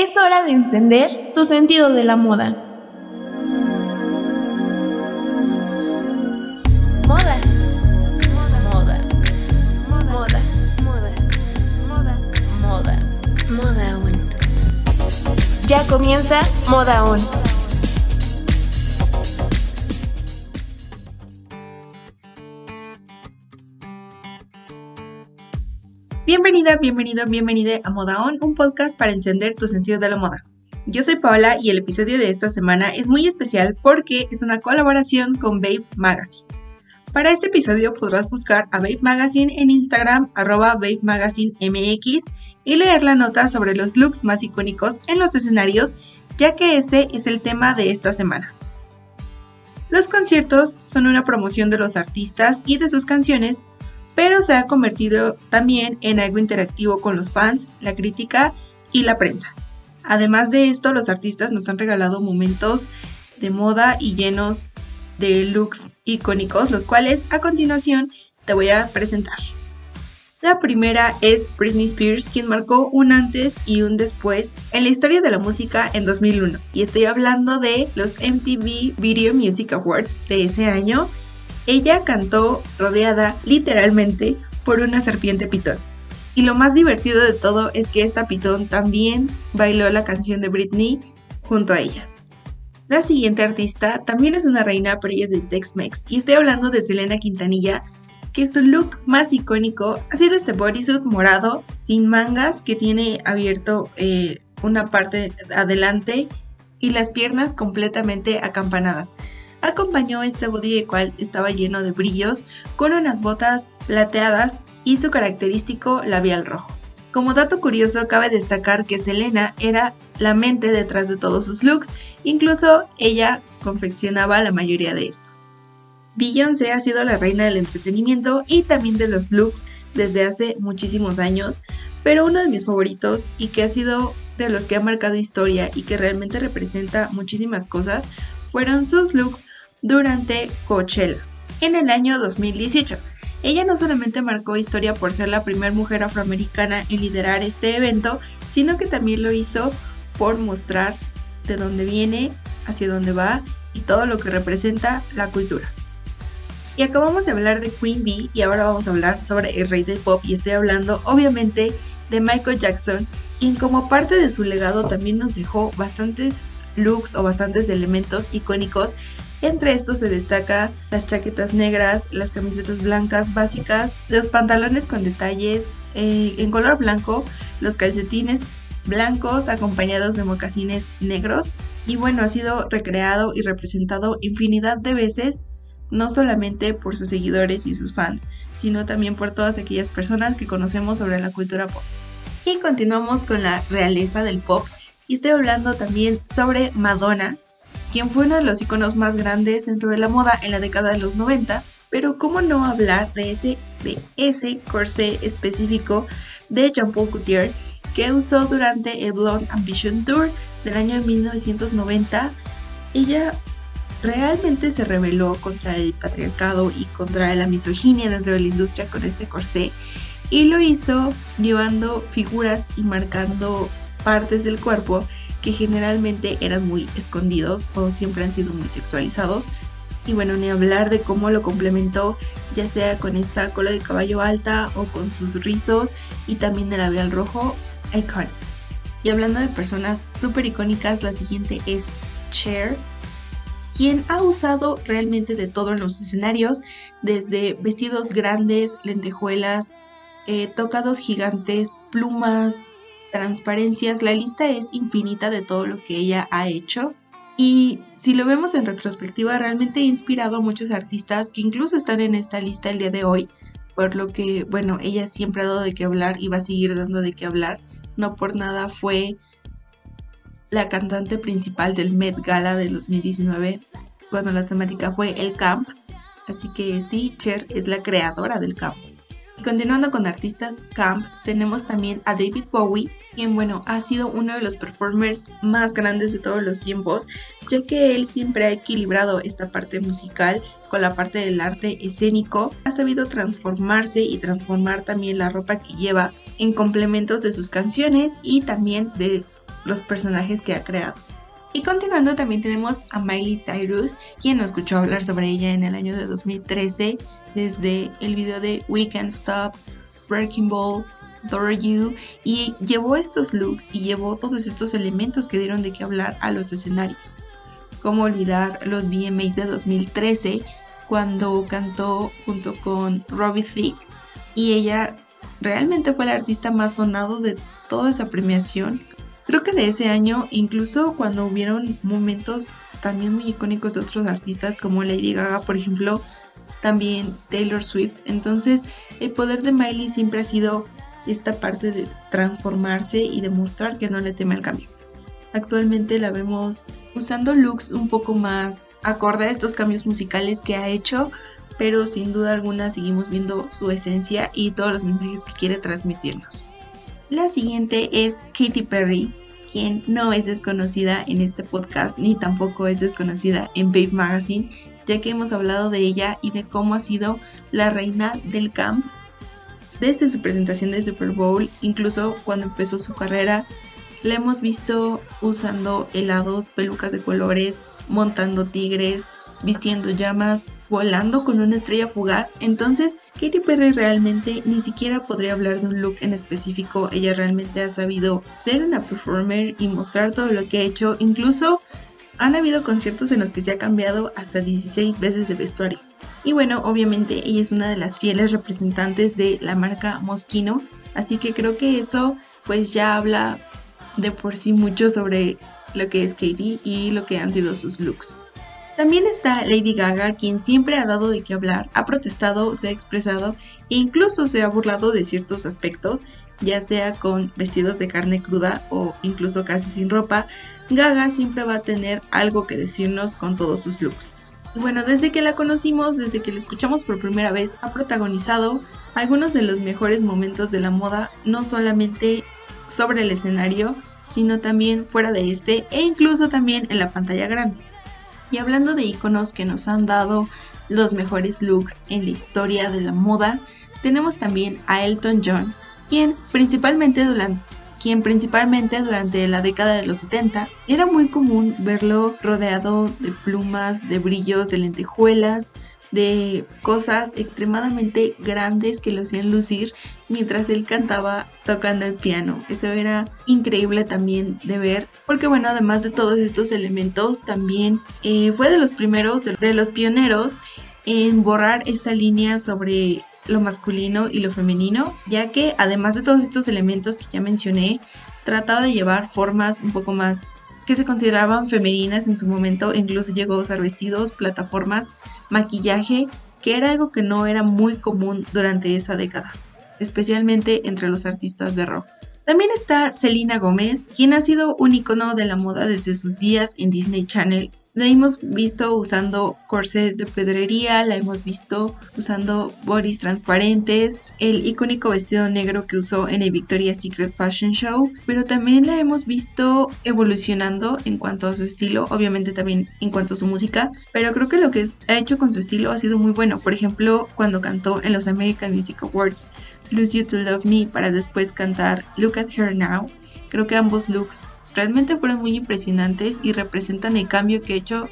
Es hora de encender tu sentido de la moda. Moda. Moda. Moda. Moda. Moda. Moda. Moda. Moda on. Ya comienza Moda On. Bienvenida, bienvenido, bienvenida a Moda On, un podcast para encender tu sentido de la moda. Yo soy Paola y el episodio de esta semana es muy especial porque es una colaboración con Babe Magazine. Para este episodio podrás buscar a Babe Magazine en Instagram arroba Babe Magazine MX y leer la nota sobre los looks más icónicos en los escenarios, ya que ese es el tema de esta semana. Los conciertos son una promoción de los artistas y de sus canciones pero se ha convertido también en algo interactivo con los fans, la crítica y la prensa. Además de esto, los artistas nos han regalado momentos de moda y llenos de looks icónicos, los cuales a continuación te voy a presentar. La primera es Britney Spears, quien marcó un antes y un después en la historia de la música en 2001. Y estoy hablando de los MTV Video Music Awards de ese año, ella cantó rodeada literalmente por una serpiente pitón. Y lo más divertido de todo es que esta pitón también bailó la canción de Britney junto a ella. La siguiente artista también es una reina, pero ella de Tex-Mex. Y estoy hablando de Selena Quintanilla, que su look más icónico ha sido este bodysuit morado sin mangas que tiene abierto eh, una parte adelante y las piernas completamente acampanadas acompañó este body el cual estaba lleno de brillos con unas botas plateadas y su característico labial rojo. Como dato curioso, cabe destacar que Selena era la mente detrás de todos sus looks, incluso ella confeccionaba la mayoría de estos. Beyoncé ha sido la reina del entretenimiento y también de los looks desde hace muchísimos años, pero uno de mis favoritos y que ha sido de los que ha marcado historia y que realmente representa muchísimas cosas fueron sus looks durante Coachella en el año 2018. Ella no solamente marcó historia por ser la primera mujer afroamericana en liderar este evento, sino que también lo hizo por mostrar de dónde viene, hacia dónde va y todo lo que representa la cultura. Y acabamos de hablar de Queen Bee y ahora vamos a hablar sobre el rey del pop y estoy hablando obviamente de Michael Jackson, quien como parte de su legado también nos dejó bastantes looks o bastantes elementos icónicos. Entre estos se destaca las chaquetas negras, las camisetas blancas básicas, los pantalones con detalles eh, en color blanco, los calcetines blancos acompañados de mocasines negros. Y bueno, ha sido recreado y representado infinidad de veces, no solamente por sus seguidores y sus fans, sino también por todas aquellas personas que conocemos sobre la cultura pop. Y continuamos con la realeza del pop y estoy hablando también sobre Madonna, quien fue uno de los iconos más grandes dentro de la moda en la década de los 90, pero cómo no hablar de ese, de ese corsé específico de Jean-Paul Couture que usó durante el Blonde Ambition Tour del año 1990. Ella realmente se rebeló contra el patriarcado y contra la misoginia dentro de la industria con este corsé y lo hizo llevando figuras y marcando partes del cuerpo que generalmente eran muy escondidos o siempre han sido muy sexualizados. Y bueno, ni hablar de cómo lo complementó, ya sea con esta cola de caballo alta o con sus rizos y también el labial rojo, icon. Y hablando de personas súper icónicas, la siguiente es Cher, quien ha usado realmente de todo en los escenarios, desde vestidos grandes, lentejuelas, eh, tocados gigantes, plumas, transparencias, la lista es infinita de todo lo que ella ha hecho. Y si lo vemos en retrospectiva, realmente ha inspirado a muchos artistas que incluso están en esta lista el día de hoy, por lo que, bueno, ella siempre ha dado de qué hablar y va a seguir dando de qué hablar. No por nada fue la cantante principal del Met Gala de 2019, cuando la temática fue el camp. Así que sí, Cher es la creadora del camp. Continuando con artistas camp, tenemos también a David Bowie, quien bueno, ha sido uno de los performers más grandes de todos los tiempos, ya que él siempre ha equilibrado esta parte musical con la parte del arte escénico, ha sabido transformarse y transformar también la ropa que lleva en complementos de sus canciones y también de los personajes que ha creado. Y continuando también tenemos a Miley Cyrus, quien nos escuchó hablar sobre ella en el año de 2013 desde el video de We Can't Stop, Breaking Ball, Adore You y llevó estos looks y llevó todos estos elementos que dieron de qué hablar a los escenarios. Cómo olvidar los VMAs de 2013 cuando cantó junto con Robbie Thicke y ella realmente fue el artista más sonado de toda esa premiación Creo que de ese año, incluso cuando hubieron momentos también muy icónicos de otros artistas como Lady Gaga, por ejemplo, también Taylor Swift. Entonces, el poder de Miley siempre ha sido esta parte de transformarse y demostrar que no le teme al cambio. Actualmente la vemos usando looks un poco más acorde a estos cambios musicales que ha hecho, pero sin duda alguna seguimos viendo su esencia y todos los mensajes que quiere transmitirnos. La siguiente es Katy Perry, quien no es desconocida en este podcast ni tampoco es desconocida en Babe Magazine, ya que hemos hablado de ella y de cómo ha sido la reina del camp desde su presentación de Super Bowl, incluso cuando empezó su carrera. La hemos visto usando helados, pelucas de colores, montando tigres, vistiendo llamas, volando con una estrella fugaz. Entonces, Katy Perry realmente ni siquiera podría hablar de un look en específico. Ella realmente ha sabido ser una performer y mostrar todo lo que ha hecho. Incluso han habido conciertos en los que se ha cambiado hasta 16 veces de vestuario. Y bueno, obviamente ella es una de las fieles representantes de la marca Moschino. Así que creo que eso pues ya habla de por sí mucho sobre lo que es Katy y lo que han sido sus looks. También está Lady Gaga, quien siempre ha dado de qué hablar, ha protestado, se ha expresado e incluso se ha burlado de ciertos aspectos, ya sea con vestidos de carne cruda o incluso casi sin ropa. Gaga siempre va a tener algo que decirnos con todos sus looks. Y bueno, desde que la conocimos, desde que la escuchamos por primera vez, ha protagonizado algunos de los mejores momentos de la moda, no solamente sobre el escenario, sino también fuera de este e incluso también en la pantalla grande. Y hablando de iconos que nos han dado los mejores looks en la historia de la moda, tenemos también a Elton John, quien principalmente durante quien principalmente durante la década de los 70 era muy común verlo rodeado de plumas, de brillos, de lentejuelas, de cosas extremadamente grandes que lo hacían lucir mientras él cantaba tocando el piano. Eso era increíble también de ver, porque bueno, además de todos estos elementos, también eh, fue de los primeros, de los pioneros en borrar esta línea sobre lo masculino y lo femenino, ya que además de todos estos elementos que ya mencioné, trataba de llevar formas un poco más que se consideraban femeninas en su momento, incluso llegó a usar vestidos, plataformas maquillaje, que era algo que no era muy común durante esa década, especialmente entre los artistas de rock. También está Selena Gómez, quien ha sido un icono de la moda desde sus días en Disney Channel la hemos visto usando corsés de pedrería, la hemos visto usando bodies transparentes, el icónico vestido negro que usó en el Victoria's Secret Fashion Show, pero también la hemos visto evolucionando en cuanto a su estilo, obviamente también en cuanto a su música, pero creo que lo que ha hecho con su estilo ha sido muy bueno. Por ejemplo, cuando cantó en los American Music Awards Lose You to Love Me para después cantar Look at Her Now, creo que ambos looks realmente fueron muy impresionantes y representan el cambio que ha hecho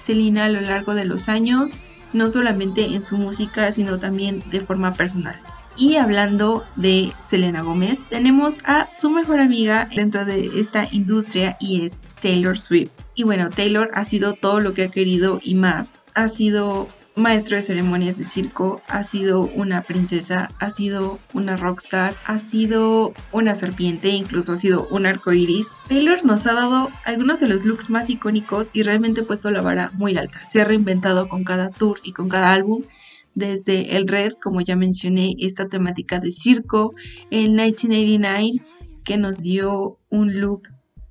Selena a lo largo de los años, no solamente en su música, sino también de forma personal. Y hablando de Selena Gómez, tenemos a su mejor amiga dentro de esta industria y es Taylor Swift. Y bueno, Taylor ha sido todo lo que ha querido y más. Ha sido maestro de ceremonias de circo, ha sido una princesa, ha sido una rockstar, ha sido una serpiente, incluso ha sido un arco iris. Taylor nos ha dado algunos de los looks más icónicos y realmente ha puesto la vara muy alta. Se ha reinventado con cada tour y con cada álbum. Desde el Red, como ya mencioné, esta temática de circo, en 1989, que nos dio un look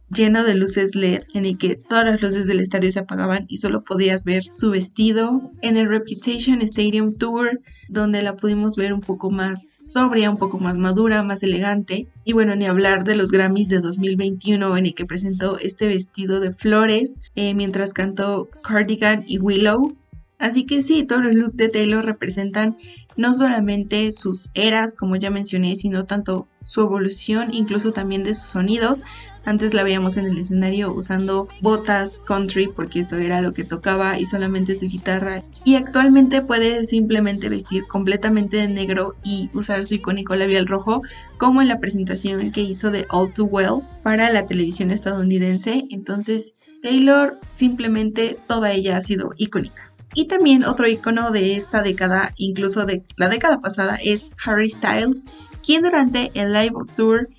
lleno de luces LED en el que todas las luces del estadio se apagaban y solo podías ver su vestido. En el Reputation Stadium Tour, donde la pudimos ver un poco más sobria, un poco más madura, más elegante. Y bueno, ni hablar de los Grammys de 2021 en el que presentó este vestido de flores eh, mientras cantó Cardigan y Willow. Así que sí, todos los looks de Taylor representan no solamente sus eras, como ya mencioné, sino tanto su evolución, incluso también de sus sonidos, Antes la veíamos en el escenario usando botas country porque eso era lo que tocaba y solamente su guitarra. Y actualmente puede simplemente vestir completamente de negro y usar su icónico labial rojo como en la presentación que hizo de All Too Well para la televisión estadounidense. Entonces Taylor simplemente toda ella ha sido icónica. Y también otro icono de esta década, incluso de la década pasada, es Harry Styles, quien durante el Live Tour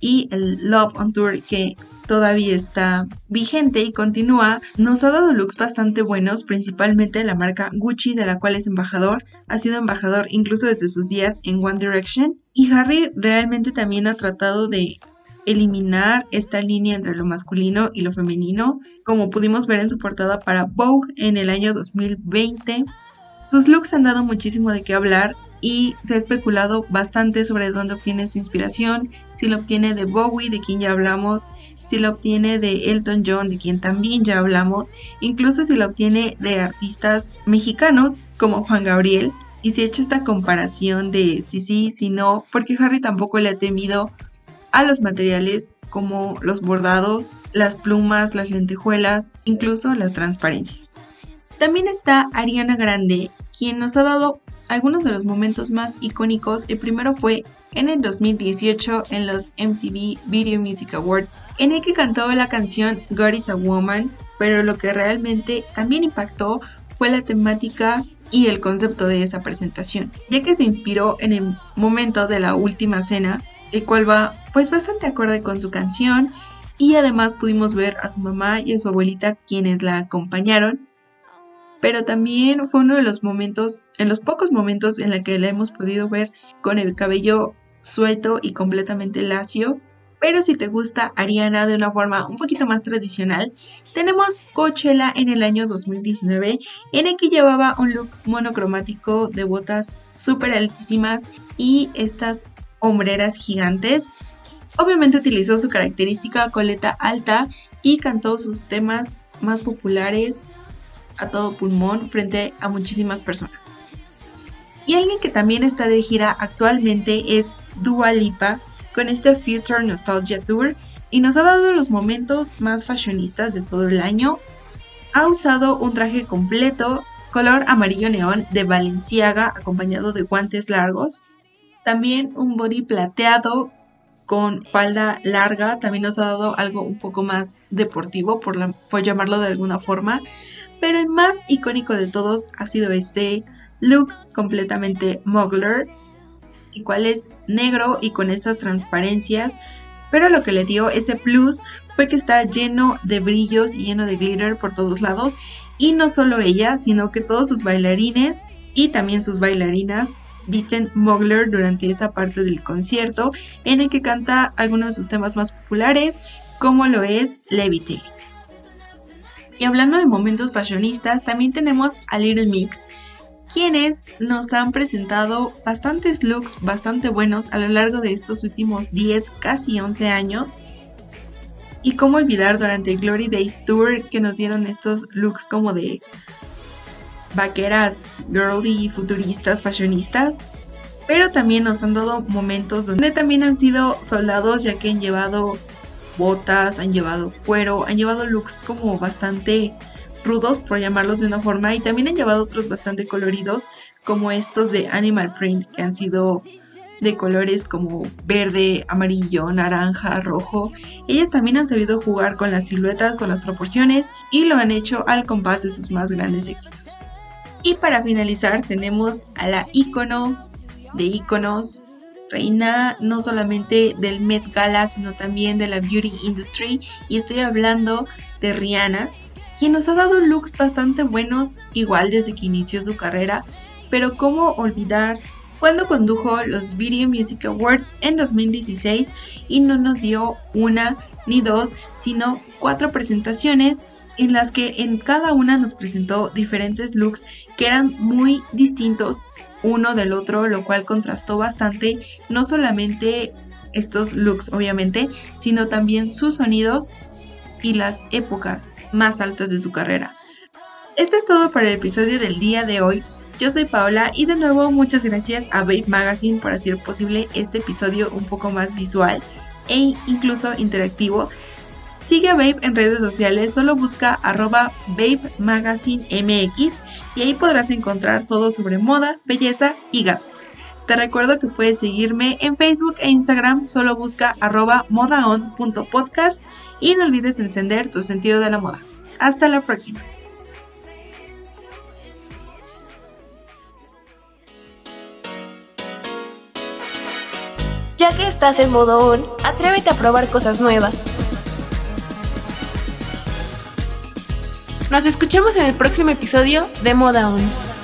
y el Love on Tour que todavía está vigente y continúa, nos ha dado looks bastante buenos, principalmente la marca Gucci, de la cual es embajador, ha sido embajador incluso desde sus días en One Direction, y Harry realmente también ha tratado de eliminar esta línea entre lo masculino y lo femenino, como pudimos ver en su portada para Vogue en el año 2020. Sus looks han dado muchísimo de qué hablar y se ha especulado bastante sobre dónde obtiene su inspiración, si lo obtiene de Bowie, de quien ya hablamos, si lo obtiene de Elton John, de quien también ya hablamos, incluso si lo obtiene de artistas mexicanos como Juan Gabriel, y se ha hecho esta comparación de si sí, si no, porque Harry tampoco le ha temido a los materiales como los bordados, las plumas, las lentejuelas, incluso las transparencias. También está Ariana Grande, quien nos ha dado algunos de los momentos más icónicos. El primero fue en el 2018 en los MTV Video Music Awards, en el que cantó la canción God is a Woman, pero lo que realmente también impactó fue la temática y el concepto de esa presentación, ya que se inspiró en el momento de la última cena, el cual va pues bastante acorde con su canción y además pudimos ver a su mamá y a su abuelita quienes la acompañaron pero también fue uno de los momentos, en los pocos momentos en la que la hemos podido ver con el cabello suelto y completamente lacio. Pero si te gusta Ariana de una forma un poquito más tradicional, tenemos Coachella en el año 2019 en el que llevaba un look monocromático de botas súper altísimas y estas hombreras gigantes. Obviamente utilizó su característica coleta alta y cantó sus temas más populares a todo pulmón frente a muchísimas personas. Y alguien que también está de gira actualmente es Dua Lipa con este Future Nostalgia Tour y nos ha dado los momentos más fashionistas de todo el año. Ha usado un traje completo color amarillo neón de Balenciaga acompañado de guantes largos. También un body plateado con falda larga. También nos ha dado algo un poco más deportivo, por, por llamarlo de alguna forma pero el más icónico de todos ha sido este look completamente muggler, el cual es negro y con esas transparencias, pero lo que le dio ese plus fue que está lleno de brillos y lleno de glitter por todos lados, y no solo ella, sino que todos sus bailarines y también sus bailarinas visten muggler durante esa parte del concierto en el que canta algunos de sus temas más populares, como lo es Levitate. Y hablando de momentos fashionistas, también tenemos a Little Mix, quienes nos han presentado bastantes looks bastante buenos a lo largo de estos últimos 10, casi 11 años. Y cómo olvidar durante el Glory Days Tour que nos dieron estos looks como de vaqueras girly, futuristas, fashionistas. Pero también nos han dado momentos donde también han sido soldados ya que han llevado botas, han llevado cuero, han llevado looks como bastante rudos, por llamarlos de una forma, y también han llevado otros bastante coloridos, como estos de Animal Print, que han sido de colores como verde, amarillo, naranja, rojo. Ellas también han sabido jugar con las siluetas, con las proporciones, y lo han hecho al compás de sus más grandes éxitos. Y para finalizar tenemos a la icono de iconos, reina no solamente del Met Gala, sino también de la beauty industry. Y estoy hablando de Rihanna, quien nos ha dado looks bastante buenos, igual desde que inició su carrera. Pero cómo olvidar cuando condujo los Video Music Awards en 2016 y no nos dio una ni dos, sino cuatro presentaciones en las que en cada una nos presentó diferentes looks que eran muy distintos uno del otro, lo cual contrastó bastante, no solamente estos looks obviamente, sino también sus sonidos y las épocas más altas de su carrera. Esto es todo para el episodio del día de hoy. Yo soy Paola y de nuevo muchas gracias a Babe Magazine por hacer posible este episodio un poco más visual e incluso interactivo. Sigue a Babe en redes sociales, solo busca arroba Babe Magazine MX y ahí podrás encontrar todo sobre moda, belleza y gatos. Te recuerdo que puedes seguirme en Facebook e Instagram, solo busca arroba modaon.podcast y no olvides encender tu sentido de la moda. Hasta la próxima. Ya que estás en modo on, atrévete a probar cosas nuevas. Nos escuchamos en el próximo episodio de Moda On.